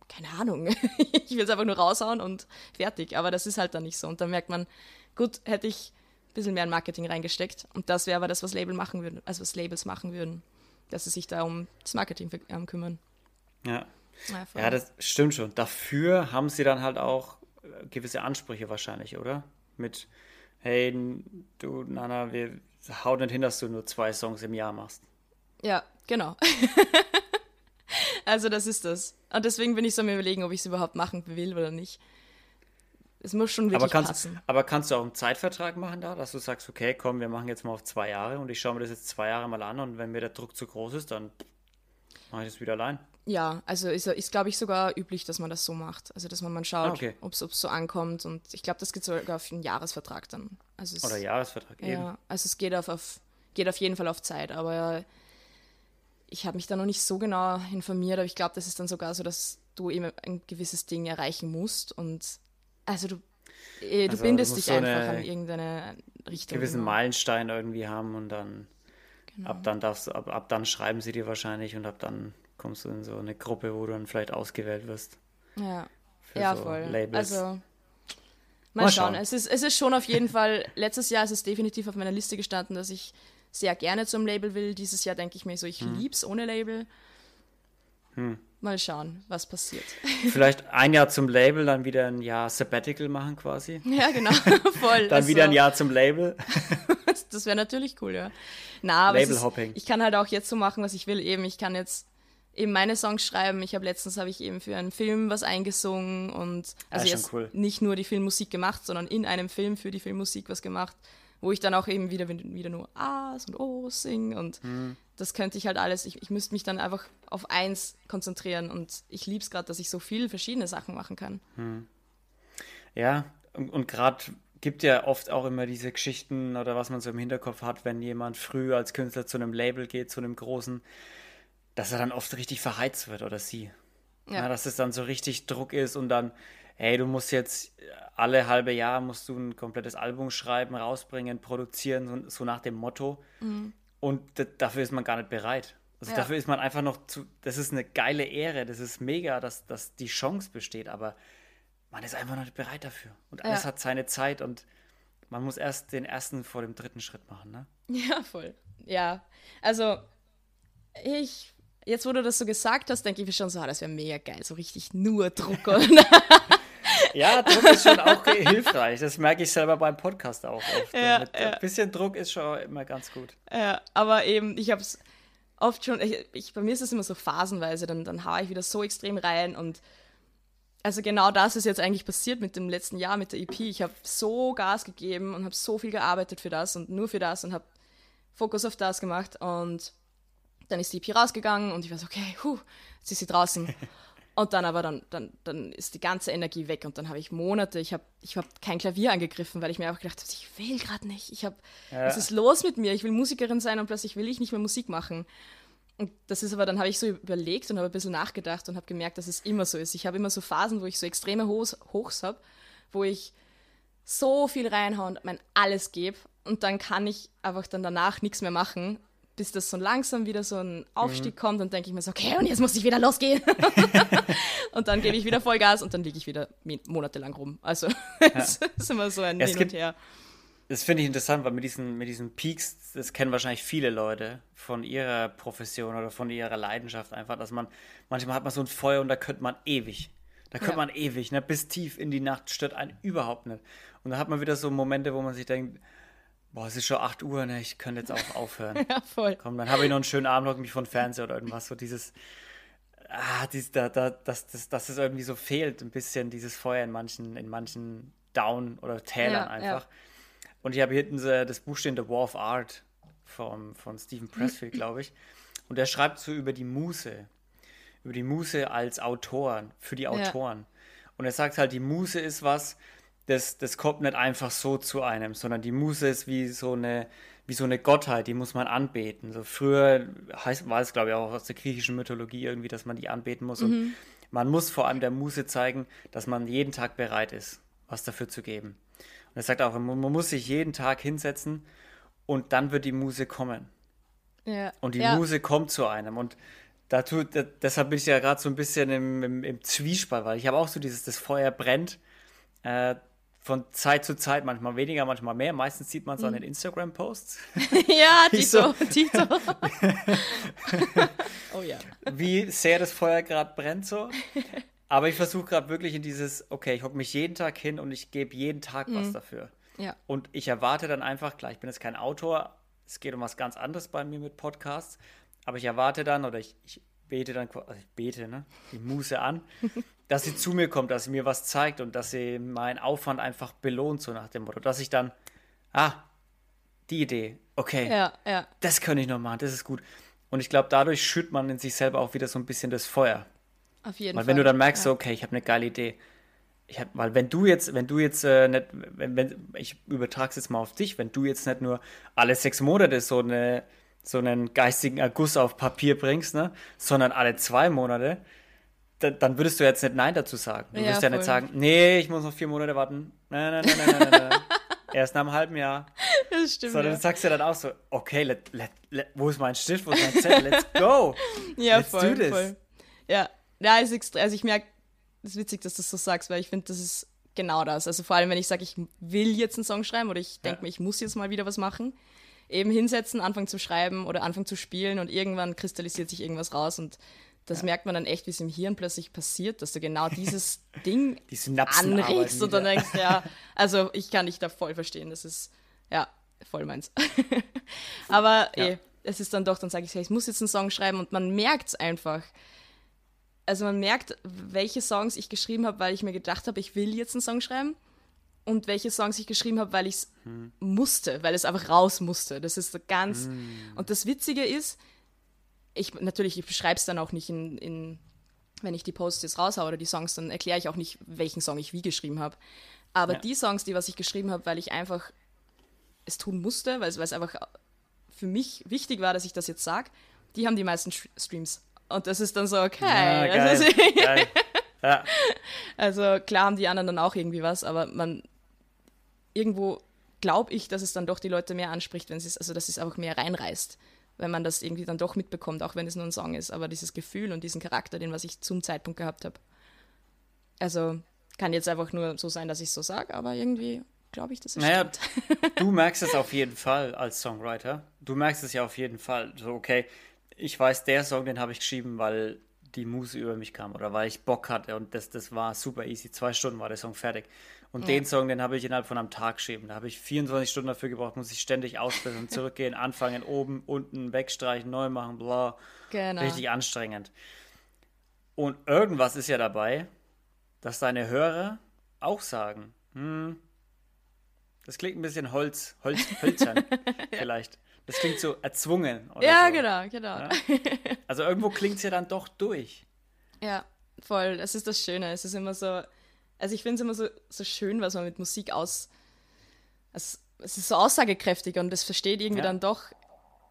keine Ahnung, ich will es einfach nur raushauen und fertig. Aber das ist halt dann nicht so. Und dann merkt man, gut, hätte ich ein bisschen mehr in Marketing reingesteckt. Und das wäre aber das, was Label machen würden, also was Labels machen würden dass sie sich da um das Marketing ähm, kümmern. Ja. Ja, ja, das stimmt schon. Dafür haben sie dann halt auch gewisse Ansprüche wahrscheinlich, oder? Mit, hey, du, Nana, wir hauen nicht hin, dass du nur zwei Songs im Jahr machst. Ja, genau. also das ist das. Und deswegen bin ich so am überlegen, ob ich es überhaupt machen will oder nicht. Es muss schon wirklich aber kannst, passen. Aber kannst du auch einen Zeitvertrag machen da, dass du sagst, okay, komm, wir machen jetzt mal auf zwei Jahre und ich schaue mir das jetzt zwei Jahre mal an und wenn mir der Druck zu groß ist, dann mache ich das wieder allein. Ja, also ist, ist glaube ich, sogar üblich, dass man das so macht. Also, dass man mal schaut, ah, okay. ob es so ankommt. Und ich glaube, das geht sogar auf einen Jahresvertrag dann. Also es, Oder Jahresvertrag, eben. Ja, also es geht auf, auf, geht auf jeden Fall auf Zeit. Aber ich habe mich da noch nicht so genau informiert, aber ich glaube, das ist dann sogar so, dass du eben ein gewisses Ding erreichen musst und also du, äh, du also, bindest du dich so einfach an irgendeine Richtung. Gewissen genau. Meilenstein irgendwie haben und dann genau. ab dann darfst ab, ab dann schreiben sie dir wahrscheinlich und ab dann kommst du in so eine Gruppe, wo du dann vielleicht ausgewählt wirst. Ja. ja, so voll. Labels. Also mal, mal schauen. schauen. Es, ist, es ist schon auf jeden Fall, letztes Jahr ist es definitiv auf meiner Liste gestanden, dass ich sehr gerne zum Label will. Dieses Jahr denke ich mir so, ich hm. lieb's ohne Label. Hm. Mal schauen, was passiert. Vielleicht ein Jahr zum Label, dann wieder ein Jahr Sabbatical machen quasi. Ja, genau, voll. dann also, wieder ein Jahr zum Label. das wäre natürlich cool, ja. Na, aber ist, ich kann halt auch jetzt so machen, was ich will. Eben, ich kann jetzt eben meine Songs schreiben. Ich habe letztens habe ich eben für einen Film was eingesungen und also ja, jetzt cool. nicht nur die Filmmusik gemacht, sondern in einem Film für die Filmmusik was gemacht wo ich dann auch eben wieder, wieder nur A's und O's singe und mhm. das könnte ich halt alles, ich, ich müsste mich dann einfach auf eins konzentrieren und ich liebe es gerade, dass ich so viele verschiedene Sachen machen kann. Mhm. Ja, und, und gerade gibt ja oft auch immer diese Geschichten oder was man so im Hinterkopf hat, wenn jemand früh als Künstler zu einem Label geht, zu einem großen, dass er dann oft richtig verheizt wird oder sie. Ja. ja dass es dann so richtig Druck ist und dann hey, du musst jetzt alle halbe Jahr musst du ein komplettes Album schreiben, rausbringen, produzieren, so, so nach dem Motto. Mhm. Und dafür ist man gar nicht bereit. Also ja. dafür ist man einfach noch zu, das ist eine geile Ehre, das ist mega, dass, dass die Chance besteht, aber man ist einfach noch nicht bereit dafür. Und alles ja. hat seine Zeit und man muss erst den ersten vor dem dritten Schritt machen, ne? Ja, voll. Ja, also ich, jetzt wo du das so gesagt hast, denke ich mir schon so, ah, das wäre mega geil, so richtig nur Druck. Ja, Druck ist schon auch hilfreich. Das merke ich selber beim Podcast auch oft. Ja, ja. Ein bisschen Druck ist schon immer ganz gut. Ja, aber eben, ich habe es oft schon, ich, ich, bei mir ist es immer so phasenweise, dann, dann haue ich wieder so extrem rein und also genau das ist jetzt eigentlich passiert mit dem letzten Jahr, mit der EP. Ich habe so Gas gegeben und habe so viel gearbeitet für das und nur für das und habe Fokus auf das gemacht und dann ist die EP rausgegangen und ich war so, okay, huh, jetzt ist sie draußen. Und dann aber dann, dann, dann ist die ganze Energie weg und dann habe ich Monate, ich habe ich hab kein Klavier angegriffen, weil ich mir einfach gedacht habe, ich will gerade nicht. Ich habe, ja. was ist los mit mir? Ich will Musikerin sein und plötzlich will ich nicht mehr Musik machen. Und das ist aber, dann habe ich so überlegt und habe ein bisschen nachgedacht und habe gemerkt, dass es immer so ist. Ich habe immer so Phasen, wo ich so extreme Hochs, Hochs habe, wo ich so viel reinhaue und mein alles gebe und dann kann ich einfach dann danach nichts mehr machen bis das so langsam wieder so ein Aufstieg mhm. kommt, dann denke ich mir so, okay, und jetzt muss ich wieder losgehen. und dann gebe ich wieder Vollgas und dann liege ich wieder monatelang rum. Also es ja. ist immer so ein ja, Hin und Her. Das finde ich interessant, weil mit diesen, mit diesen Peaks, das kennen wahrscheinlich viele Leute von ihrer Profession oder von ihrer Leidenschaft einfach, dass man, manchmal hat man so ein Feuer und da könnte man ewig. Da könnte ja. man ewig, ne, bis tief in die Nacht stört einen überhaupt nicht. Und da hat man wieder so Momente, wo man sich denkt, Boah, es ist schon 8 Uhr, ne? Ich könnte jetzt auch aufhören. ja, voll. Komm, dann habe ich noch einen schönen Abend, mich von Fernseher oder irgendwas. So dieses, ah, dies, da, da, dass, das, dass es irgendwie so fehlt, ein bisschen dieses Feuer in manchen, in manchen Down- oder Tälern ja, einfach. Ja. Und ich habe hinten so das Buch stehen, The War of Art vom, von Stephen Pressfield, glaube ich. Und der schreibt so über die Muse. Über die Muse als Autoren, für die Autoren. Ja. Und er sagt halt, die Muse ist was, das, das kommt nicht einfach so zu einem, sondern die Muse ist wie so eine, wie so eine Gottheit, die muss man anbeten. So früher heißt, war es, glaube ich, auch aus der griechischen Mythologie irgendwie, dass man die anbeten muss. Mhm. Und man muss vor allem der Muse zeigen, dass man jeden Tag bereit ist, was dafür zu geben. Und er sagt auch, man muss sich jeden Tag hinsetzen und dann wird die Muse kommen. Ja. Und die ja. Muse kommt zu einem. Und dazu, deshalb bin ich ja gerade so ein bisschen im, im, im Zwiespalt, weil ich habe auch so dieses, das Feuer brennt. Äh, von Zeit zu Zeit, manchmal weniger, manchmal mehr. Meistens sieht man es mhm. an den Instagram-Posts. ja, Tito, so, Tito. oh ja. Wie sehr das Feuer gerade brennt so. Aber ich versuche gerade wirklich in dieses, okay, ich hocke mich jeden Tag hin und ich gebe jeden Tag mhm. was dafür. Ja. Und ich erwarte dann einfach, klar, ich bin jetzt kein Autor, es geht um was ganz anderes bei mir mit Podcasts, aber ich erwarte dann oder ich, ich bete dann, also ich bete, ne, die Muse an, dass sie zu mir kommt, dass sie mir was zeigt und dass sie meinen Aufwand einfach belohnt, so nach dem Motto, dass ich dann, ah, die Idee, okay, ja, ja. das kann ich noch machen, das ist gut. Und ich glaube, dadurch schürt man in sich selber auch wieder so ein bisschen das Feuer. Auf jeden weil Fall. wenn du dann merkst, ja. okay, ich habe eine geile Idee, ich hab, weil wenn du jetzt, wenn du jetzt äh, nicht, wenn, wenn ich übertrage es jetzt mal auf dich, wenn du jetzt nicht nur alle sechs Monate so eine so einen geistigen Erguss auf Papier bringst, ne? sondern alle zwei Monate, dann würdest du jetzt nicht Nein dazu sagen. Du ja, würdest ja nicht sagen, nee, ich muss noch vier Monate warten. Nein, nein, nein, nein, nein, nein. nein. Erst nach einem halben Jahr. Das stimmt. Sondern ja. du sagst ja dann auch so, okay, let, let, let, wo ist mein Stift, wo ist mein Zettel, let's go. ja, let's voll, do this. voll. Ja, ja ist extrem, also ich merke, es ist witzig, dass du das so sagst, weil ich finde, das ist genau das. Also vor allem, wenn ich sage, ich will jetzt einen Song schreiben oder ich denke ja. mir, ich muss jetzt mal wieder was machen, eben hinsetzen, anfangen zu schreiben oder anfangen zu spielen und irgendwann kristallisiert sich irgendwas raus und das ja. merkt man dann echt, wie es im Hirn plötzlich passiert, dass du genau dieses Ding Die anregst und dann denkst, ja, also ich kann dich da voll verstehen, das ist, ja, voll meins. Aber ja. eh, es ist dann doch, dann sage ich, ich muss jetzt einen Song schreiben und man merkt es einfach. Also man merkt, welche Songs ich geschrieben habe, weil ich mir gedacht habe, ich will jetzt einen Song schreiben und welche Songs ich geschrieben habe, weil ich es hm. musste, weil es einfach raus musste. Das ist so ganz. Hm. Und das Witzige ist, ich natürlich, ich beschreibe es dann auch nicht in, in, wenn ich die Posts jetzt raushaue oder die Songs, dann erkläre ich auch nicht, welchen Song ich wie geschrieben habe. Aber ja. die Songs, die was ich geschrieben habe, weil ich einfach es tun musste, weil es, einfach für mich wichtig war, dass ich das jetzt sage, die haben die meisten Streams. Und das ist dann so, okay. Ja, geil, also, geil. Ja. also klar haben die anderen dann auch irgendwie was, aber man irgendwo glaube ich, dass es dann doch die Leute mehr anspricht, wenn es also dass es einfach mehr reinreißt wenn man das irgendwie dann doch mitbekommt, auch wenn es nur ein Song ist. Aber dieses Gefühl und diesen Charakter, den was ich zum Zeitpunkt gehabt habe. Also kann jetzt einfach nur so sein, dass ich es so sage, aber irgendwie glaube ich, dass es naja, stimmt. du merkst es auf jeden Fall als Songwriter. Du merkst es ja auf jeden Fall. So, okay, ich weiß, der Song, den habe ich geschrieben, weil die Muse über mich kam oder weil ich Bock hatte und das, das war super easy. Zwei Stunden war der Song fertig. Und ja. den Song, den habe ich innerhalb von einem Tag geschrieben. Da habe ich 24 Stunden dafür gebraucht, muss ich ständig ausbessern, zurückgehen, anfangen, oben, unten, wegstreichen, neu machen, bla. Genau. Richtig anstrengend. Und irgendwas ist ja dabei, dass deine Hörer auch sagen, hm, das klingt ein bisschen Holz, Holz, hölzern vielleicht. Das klingt so erzwungen. ja, so. genau, genau. Ja? Also irgendwo klingt es ja dann doch durch. Ja, voll. Das ist das Schöne. Es ist immer so, also ich finde es immer so, so schön, was man mit Musik aus. Es, es ist so aussagekräftig und das versteht irgendwie ja. dann doch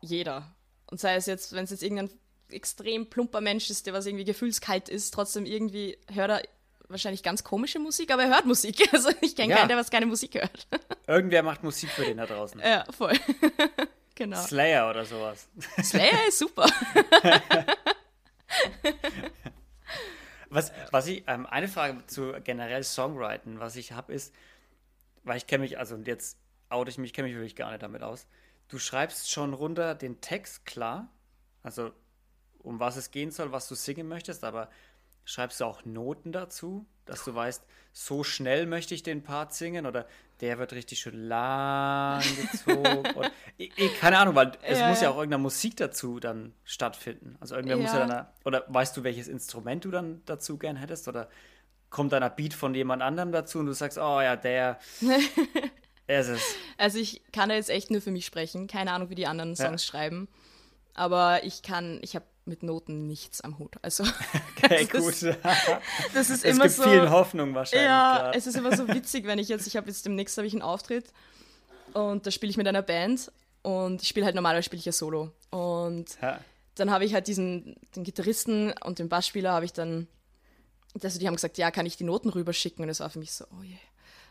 jeder. Und sei es jetzt, wenn es jetzt irgendein extrem plumper Mensch ist, der was irgendwie gefühlskalt ist, trotzdem irgendwie hört er wahrscheinlich ganz komische Musik, aber er hört Musik. Also ich kenne ja. keinen, der was keine Musik hört. Irgendwer macht Musik für den da draußen. Ja, voll. genau. Slayer oder sowas. Slayer ist super. Was, was ich, ähm, eine Frage zu generell Songwriting, was ich habe, ist, weil ich kenne mich, also jetzt oute ich mich, kenne mich wirklich gar nicht damit aus. Du schreibst schon runter den Text klar, also um was es gehen soll, was du singen möchtest, aber schreibst du auch Noten dazu, dass du weißt, so schnell möchte ich den Part singen oder der wird richtig schön lang gezogen. oder, ich, keine Ahnung, weil es ja, muss ja, auch irgendeine Musik dazu dann stattfinden. Also irgendwer ja. muss ja dann, oder weißt du, welches Instrument du dann dazu gern hättest oder kommt dann ein Beat von jemand anderem dazu und du sagst, oh ja, der, er ist es. Also ich kann da jetzt echt nur für mich sprechen, keine Ahnung, wie die anderen Songs schreiben, aber ich kann, ich habe mit Noten nichts am Hut. Also, okay, das, gut. Ist, das ist es immer gibt so. viel Hoffnung wahrscheinlich. Ja, grad. es ist immer so witzig, wenn ich jetzt, ich habe jetzt demnächst habe ich einen Auftritt und da spiele ich mit einer Band und ich spiele halt normalerweise spiele ich ja Solo und ja. dann habe ich halt diesen den Gitarristen und den Bassspieler habe ich dann, also die haben gesagt, ja, kann ich die Noten rüberschicken und das war für mich so, oh je,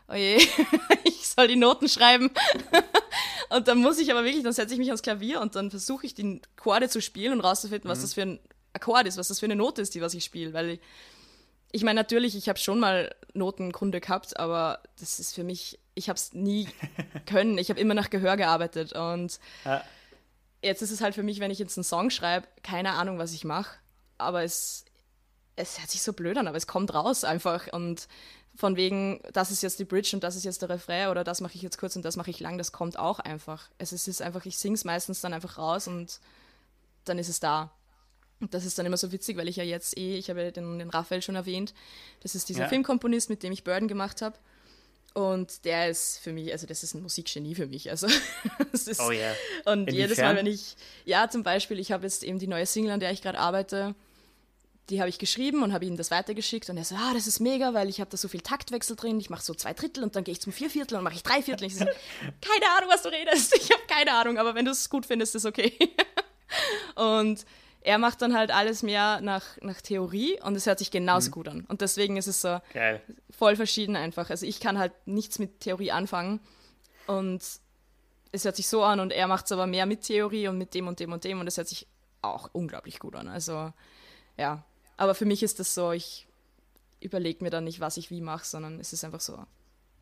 oh je, ich soll die Noten schreiben. Und dann muss ich aber wirklich, dann setze ich mich ans Klavier und dann versuche ich die Chorde zu spielen und rauszufinden, was mhm. das für ein Akkord ist, was das für eine Note ist, die was ich spiele. Weil ich, ich meine, natürlich, ich habe schon mal Notenkunde gehabt, aber das ist für mich, ich habe es nie können. Ich habe immer nach Gehör gearbeitet. Und ja. jetzt ist es halt für mich, wenn ich jetzt einen Song schreibe, keine Ahnung, was ich mache. Aber es, es hört sich so blöd an, aber es kommt raus einfach. Und von wegen, das ist jetzt die Bridge und das ist jetzt der Refrain oder das mache ich jetzt kurz und das mache ich lang, das kommt auch einfach. Es ist einfach, ich singe es meistens dann einfach raus und dann ist es da. Und das ist dann immer so witzig, weil ich ja jetzt eh, ich habe ja den, den Raphael schon erwähnt, das ist dieser ja. Filmkomponist, mit dem ich Burden gemacht habe. Und der ist für mich, also das ist ein Musikgenie für mich. Also ist, oh yeah. Und Inwiefern? jedes Mal, wenn ich, ja, zum Beispiel, ich habe jetzt eben die neue Single, an der ich gerade arbeite, die habe ich geschrieben und habe ihm das weitergeschickt und er so, ah, das ist mega, weil ich habe da so viel Taktwechsel drin, ich mache so zwei Drittel und dann gehe ich zum Vierviertel und mache ich drei Viertel. Ich so, keine Ahnung, was du redest, ich habe keine Ahnung, aber wenn du es gut findest, ist okay. und er macht dann halt alles mehr nach, nach Theorie und es hört sich genauso mhm. gut an. Und deswegen ist es so Geil. voll verschieden einfach. Also ich kann halt nichts mit Theorie anfangen und es hört sich so an und er macht es aber mehr mit Theorie und mit dem und dem und dem und es hört sich auch unglaublich gut an. Also ja, aber für mich ist das so, ich überlege mir dann nicht, was ich wie mache, sondern es ist einfach so,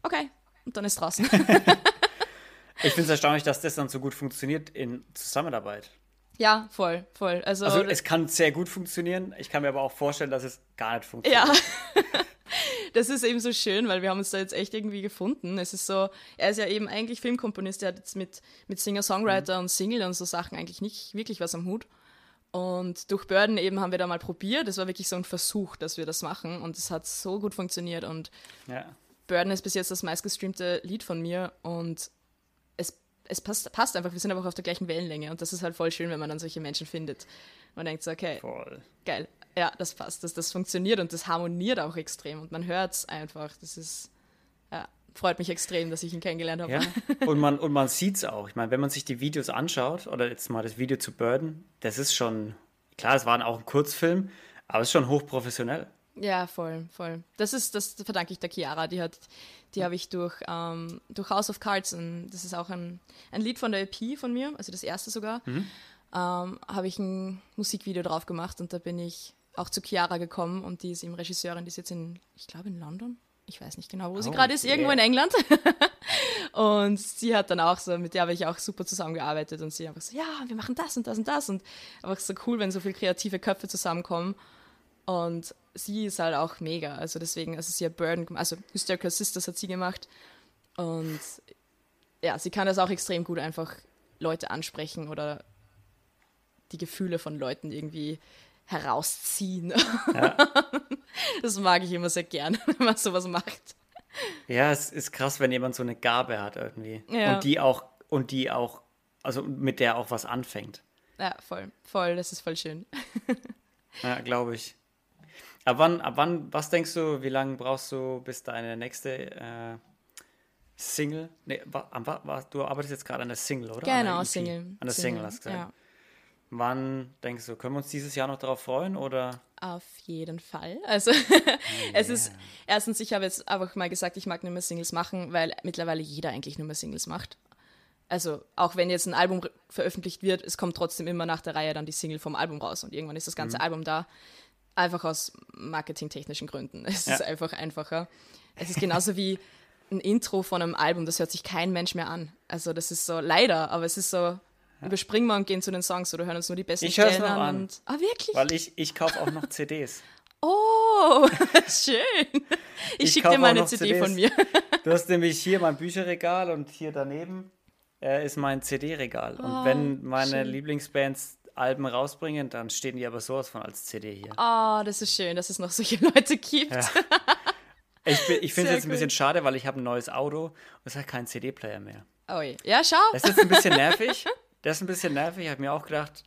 okay, und dann ist draußen. ich finde es erstaunlich, dass das dann so gut funktioniert in Zusammenarbeit. Ja, voll, voll. Also, also es kann sehr gut funktionieren. Ich kann mir aber auch vorstellen, dass es gar nicht funktioniert. Ja. das ist eben so schön, weil wir haben uns da jetzt echt irgendwie gefunden. Es ist so, er ist ja eben eigentlich Filmkomponist, der hat jetzt mit, mit Singer-Songwriter mhm. und Single und so Sachen eigentlich nicht wirklich was am Hut. Und durch Burden eben haben wir da mal probiert. Das war wirklich so ein Versuch, dass wir das machen. Und es hat so gut funktioniert. Und ja. Burden ist bis jetzt das meistgestreamte Lied von mir. Und es, es passt, passt einfach. Wir sind einfach auf der gleichen Wellenlänge. Und das ist halt voll schön, wenn man dann solche Menschen findet. Man denkt so, okay, voll. geil. Ja, das passt. Das, das funktioniert und das harmoniert auch extrem. Und man hört es einfach. Das ist, freut mich extrem, dass ich ihn kennengelernt habe. Ja. Und man, und man sieht es auch. Ich meine, wenn man sich die Videos anschaut, oder jetzt mal das Video zu Burden, das ist schon, klar, es war auch ein Kurzfilm, aber es ist schon hochprofessionell. Ja, voll, voll. Das ist, das verdanke ich der Chiara. Die hat, die habe ich durch, ähm, durch House of Cards, und das ist auch ein, ein Lied von der EP von mir, also das erste sogar, mhm. ähm, habe ich ein Musikvideo drauf gemacht und da bin ich auch zu Chiara gekommen und die ist eben Regisseurin, die ist jetzt in, ich glaube in London, ich weiß nicht genau, wo oh, sie gerade ist, irgendwo in England. und sie hat dann auch so, mit der habe ich auch super zusammengearbeitet. Und sie einfach so, ja, wir machen das und das und das. Und einfach so cool, wenn so viele kreative Köpfe zusammenkommen. Und sie ist halt auch mega, also deswegen, also sie hat Burden, also Hysterical Sisters hat sie gemacht. Und ja, sie kann das auch extrem gut einfach Leute ansprechen oder die Gefühle von Leuten irgendwie herausziehen. Ja. Das mag ich immer sehr gern, wenn man sowas macht. Ja, es ist krass, wenn jemand so eine Gabe hat irgendwie. Ja. Und die auch, und die auch, also mit der auch was anfängt. Ja, voll, voll, das ist voll schön. Ja, glaube ich. Ab wann, ab wann, was denkst du, wie lange brauchst du, bis deine nächste äh, Single, nee, wa, wa, du arbeitest jetzt gerade an der Single, oder? Genau, an Single. An der Single, Single hast du gesagt. Ja. Wann denkst du, können wir uns dieses Jahr noch darauf freuen oder? Auf jeden Fall. Also yeah. es ist erstens, ich habe jetzt einfach mal gesagt, ich mag nicht mehr Singles machen, weil mittlerweile jeder eigentlich nur mehr Singles macht. Also auch wenn jetzt ein Album veröffentlicht wird, es kommt trotzdem immer nach der Reihe dann die Single vom Album raus und irgendwann ist das ganze mhm. Album da. Einfach aus marketingtechnischen Gründen. Es ja. ist einfach einfacher. Es ist genauso wie ein Intro von einem Album, das hört sich kein Mensch mehr an. Also das ist so leider, aber es ist so, überspringen wir und gehen zu den Songs oder hören uns nur die besten ich Stellen noch an. Und, ah, wirklich? Weil ich, ich kaufe auch noch CDs. Oh, schön. Ich, ich schicke dir mal eine CD CDs. von mir. Du hast nämlich hier mein Bücherregal und hier daneben äh, ist mein CD-Regal. Oh, und wenn meine schön. Lieblingsbands Alben rausbringen, dann stehen die aber sowas von als CD hier. Oh, das ist schön, dass es noch solche Leute gibt. Ja. Ich, ich finde es jetzt ein bisschen schade, weil ich habe ein neues Auto und es hat keinen CD-Player mehr. Oh je. Ja, schau. Das ist jetzt ein bisschen nervig. Das ist ein bisschen nervig. Ich habe mir auch gedacht,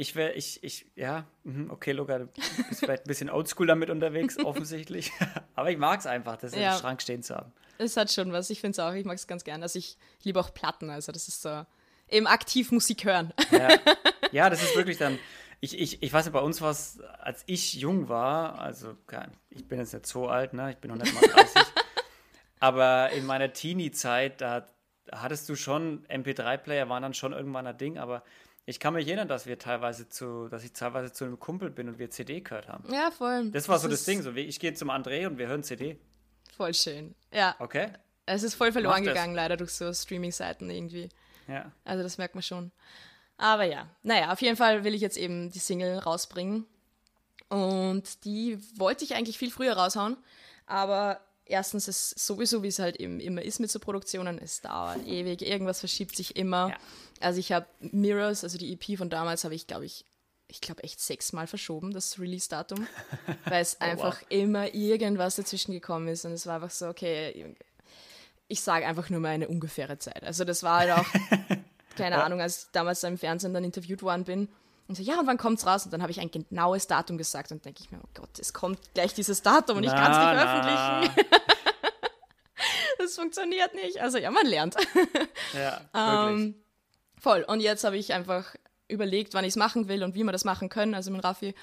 ich wäre, ich, ich, ja, mhm, okay, Luca, du bist vielleicht ein bisschen oldschool damit unterwegs, offensichtlich. Aber ich mag es einfach, das ja. im Schrank stehen zu haben. Es hat schon was, ich finde es auch, ich mag es ganz gern. Also ich liebe auch Platten, also das ist so, eben aktiv Musik hören. Ja, ja das ist wirklich dann, ich, ich, ich weiß nicht, bei uns war es, als ich jung war, also ich bin jetzt nicht so alt, ne, ich bin noch nicht mal 30, aber in meiner Teenie-Zeit, da hattest du schon, MP3-Player waren dann schon irgendwann ein Ding, aber ich kann mich erinnern, dass wir teilweise zu, dass ich teilweise zu einem Kumpel bin und wir CD gehört haben. Ja, voll. Das war das so das Ding, so wie ich gehe zum André und wir hören CD. Voll schön. Ja. Okay. Es ist voll verloren gegangen, leider durch so Streaming-Seiten irgendwie. Ja. Also das merkt man schon. Aber ja, naja, auf jeden Fall will ich jetzt eben die Single rausbringen. Und die wollte ich eigentlich viel früher raushauen, aber erstens ist sowieso, wie es halt eben immer ist mit so Produktionen, es dauert ewig, irgendwas verschiebt sich immer. Ja. Also ich habe Mirrors, also die EP von damals, habe ich, glaube ich, ich glaube echt sechsmal verschoben, das Release-Datum, weil es oh, einfach wow. immer irgendwas dazwischen gekommen ist und es war einfach so, okay, ich sage einfach nur mal eine ungefähre Zeit. Also das war halt auch, keine. Ahnung, als ich damals im Fernsehen dann interviewt worden bin, Und so, ja, und wann kommt's raus? Und dann habe ich ein genaues Datum gesagt und denke ich mir, oh Gott, es kommt gleich dieses Datum und ich kann es nicht veröffentlichen. das funktioniert nicht. Also ja, man lernt. Ja, wirklich. ähm, voll. Und jetzt habe ich einfach überlegt, wann ich es machen will und wie wir das machen können, also mit Raffi.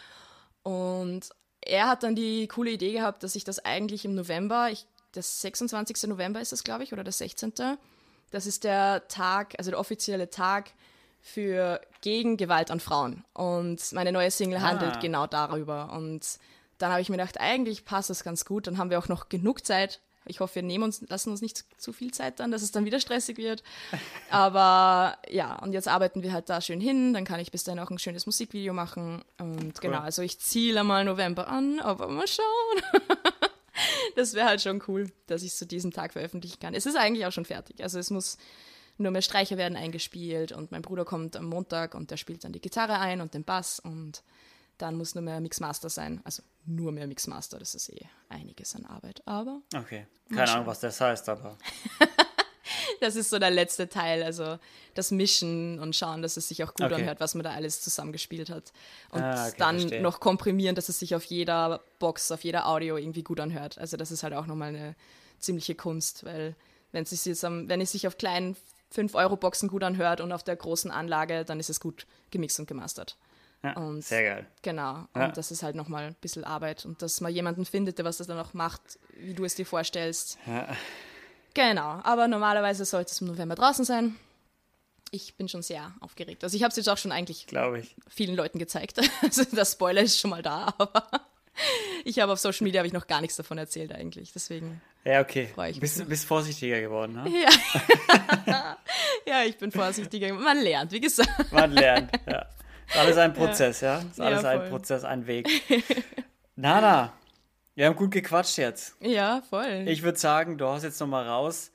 Und er hat dann die coole Idee gehabt, dass ich das eigentlich im November, ich, das 26. November ist das, glaube ich, oder der 16. Das ist der Tag, also der offizielle Tag für gegen Gewalt an Frauen. Und meine neue Single ah. handelt genau darüber. Und dann habe ich mir gedacht, eigentlich passt das ganz gut. Dann haben wir auch noch genug Zeit. Ich hoffe, wir nehmen uns, lassen uns nicht zu viel Zeit dann, dass es dann wieder stressig wird. Aber ja, und jetzt arbeiten wir halt da schön hin. Dann kann ich bis dahin auch ein schönes Musikvideo machen. Und cool. genau, also ich ziele mal November an, aber mal schauen. das wäre halt schon cool, dass ich es zu diesem Tag veröffentlichen kann. Es ist eigentlich auch schon fertig. Also es muss nur mehr Streicher werden eingespielt und mein Bruder kommt am Montag und der spielt dann die Gitarre ein und den Bass und dann muss nur mehr Mixmaster sein. Also nur mehr Mixmaster, das ist eh einiges an Arbeit. Aber. Okay. Keine Ahnung, was das heißt, aber. das ist so der letzte Teil, also das Mischen und schauen, dass es sich auch gut okay. anhört, was man da alles zusammengespielt hat. Und ah, okay, dann verstehe. noch komprimieren, dass es sich auf jeder Box, auf jeder Audio irgendwie gut anhört. Also das ist halt auch nochmal eine ziemliche Kunst, weil wenn es sich jetzt am, wenn es sich auf kleinen 5-Euro-Boxen gut anhört und auf der großen Anlage, dann ist es gut gemixt und gemastert. Ja, und, sehr geil. Genau. Ja. Und das ist halt nochmal ein bisschen Arbeit. Und dass man jemanden findet, der was das dann auch macht, wie du es dir vorstellst. Ja. Genau. Aber normalerweise sollte es im November draußen sein. Ich bin schon sehr aufgeregt. Also ich habe es jetzt auch schon eigentlich vielen Leuten gezeigt. Also der Spoiler ist schon mal da, aber ich habe auf Social Media habe ich noch gar nichts davon erzählt eigentlich. Deswegen. Ja, okay. Ich bist, bist vorsichtiger geworden, ne? Ja. ja, ich bin vorsichtiger. Man lernt, wie gesagt. Man lernt, ja. Ist alles ein Prozess, ja? Ist alles ja, ein Prozess, ein Weg. Nana, wir haben gut gequatscht jetzt. Ja, voll. Ich würde sagen, du hast jetzt noch mal raus.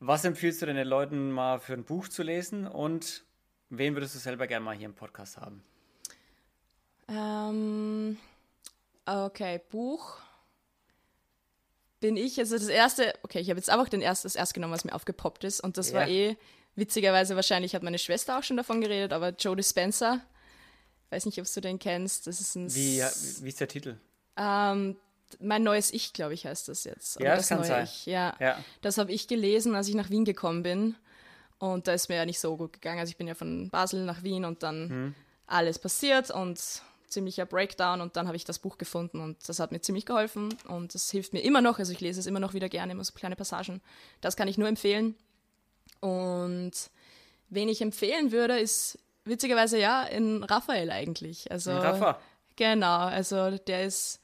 Was empfiehlst du denn den Leuten mal für ein Buch zu lesen und wen würdest du selber gerne mal hier im Podcast haben? Ähm, okay, Buch bin ich, also das erste, okay, ich habe jetzt einfach den erst, das erst genommen, was mir aufgepoppt ist und das ja. war eh Witzigerweise, wahrscheinlich hat meine Schwester auch schon davon geredet, aber Joe Dispenza, weiß nicht, ob du den kennst, das ist ein... Wie, wie ist der Titel? Ähm, mein neues Ich, glaube ich, heißt das jetzt. Oder ja, das, das kann sein. Ich. Ja, ja. das habe ich gelesen, als ich nach Wien gekommen bin. Und da ist mir ja nicht so gut gegangen. Also ich bin ja von Basel nach Wien und dann hm. alles passiert und ziemlicher Breakdown und dann habe ich das Buch gefunden und das hat mir ziemlich geholfen und das hilft mir immer noch. Also ich lese es immer noch wieder gerne, immer so kleine Passagen. Das kann ich nur empfehlen. Und wen ich empfehlen würde, ist witzigerweise ja in Raphael eigentlich. Also, Rafa. Genau, also der ist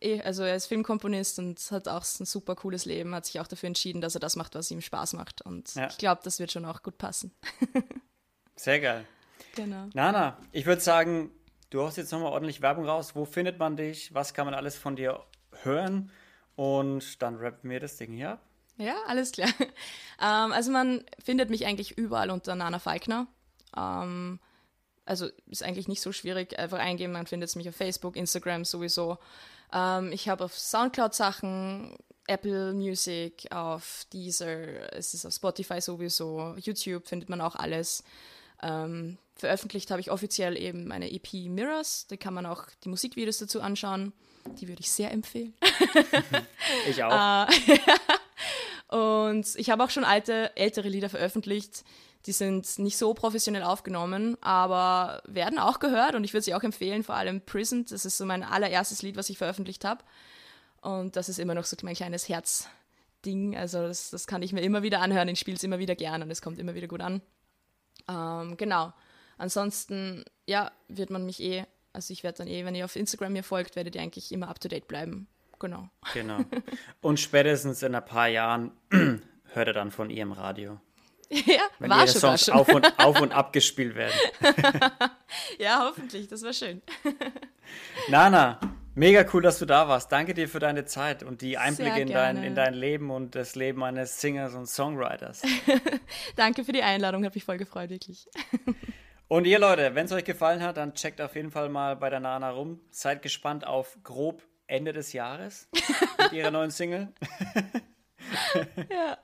eh, also er ist Filmkomponist und hat auch ein super cooles Leben, hat sich auch dafür entschieden, dass er das macht, was ihm Spaß macht. Und ja. ich glaube, das wird schon auch gut passen. Sehr geil. Genau. Nana, ich würde sagen, du hast jetzt nochmal ordentlich Werbung raus. Wo findet man dich? Was kann man alles von dir hören? Und dann rappen wir das Ding hier ab. Ja, alles klar. Ähm, also man findet mich eigentlich überall unter Nana Falkner. Ähm, also ist eigentlich nicht so schwierig. Einfach eingeben, man findet mich auf Facebook, Instagram sowieso. Ähm, ich habe auf Soundcloud Sachen, Apple Music, auf Deezer, es ist auf Spotify sowieso, YouTube findet man auch alles. Ähm, veröffentlicht habe ich offiziell eben meine EP Mirrors. Da kann man auch die Musikvideos dazu anschauen. Die würde ich sehr empfehlen. ich auch. Äh, und ich habe auch schon alte, ältere Lieder veröffentlicht. Die sind nicht so professionell aufgenommen, aber werden auch gehört und ich würde sie auch empfehlen, vor allem Prisoned. Das ist so mein allererstes Lied, was ich veröffentlicht habe. Und das ist immer noch so mein kleines Herzding. Also das, das kann ich mir immer wieder anhören. Ich spiele es immer wieder gern und es kommt immer wieder gut an. Ähm, genau. Ansonsten, ja, wird man mich eh, also ich werde dann eh, wenn ihr auf Instagram mir folgt, werdet ihr eigentlich immer up to date bleiben genau. Genau. Und spätestens in ein paar Jahren hört er dann von ihr im Radio. Ja, Wenn war ihre schon, Songs schon. Auf, und, auf und abgespielt werden. ja, hoffentlich, das war schön. Nana, mega cool, dass du da warst. Danke dir für deine Zeit und die Einblicke in dein, in dein Leben und das Leben eines Singers und Songwriters. Danke für die Einladung, hat mich voll gefreut, wirklich. Und ihr Leute, wenn es euch gefallen hat, dann checkt auf jeden Fall mal bei der Nana rum. Seid gespannt auf grob Ende des Jahres mit ihrer neuen Single. ja.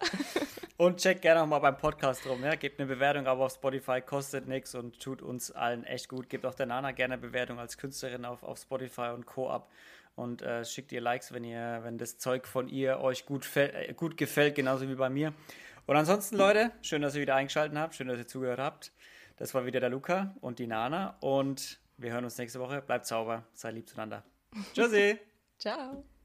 Und checkt gerne auch mal beim Podcast rum. Ja? Gebt eine Bewertung, aber auf Spotify kostet nichts und tut uns allen echt gut. Gebt auch der Nana gerne eine Bewertung als Künstlerin auf, auf Spotify und Co. ab. Und äh, schickt ihr Likes, wenn ihr, wenn das Zeug von ihr euch gut, äh, gut gefällt, genauso wie bei mir. Und ansonsten, Leute, schön, dass ihr wieder eingeschaltet habt, schön, dass ihr zugehört habt. Das war wieder der Luca und die Nana. Und wir hören uns nächste Woche. Bleibt sauber, seid lieb zueinander. Tschüssi. Ciao.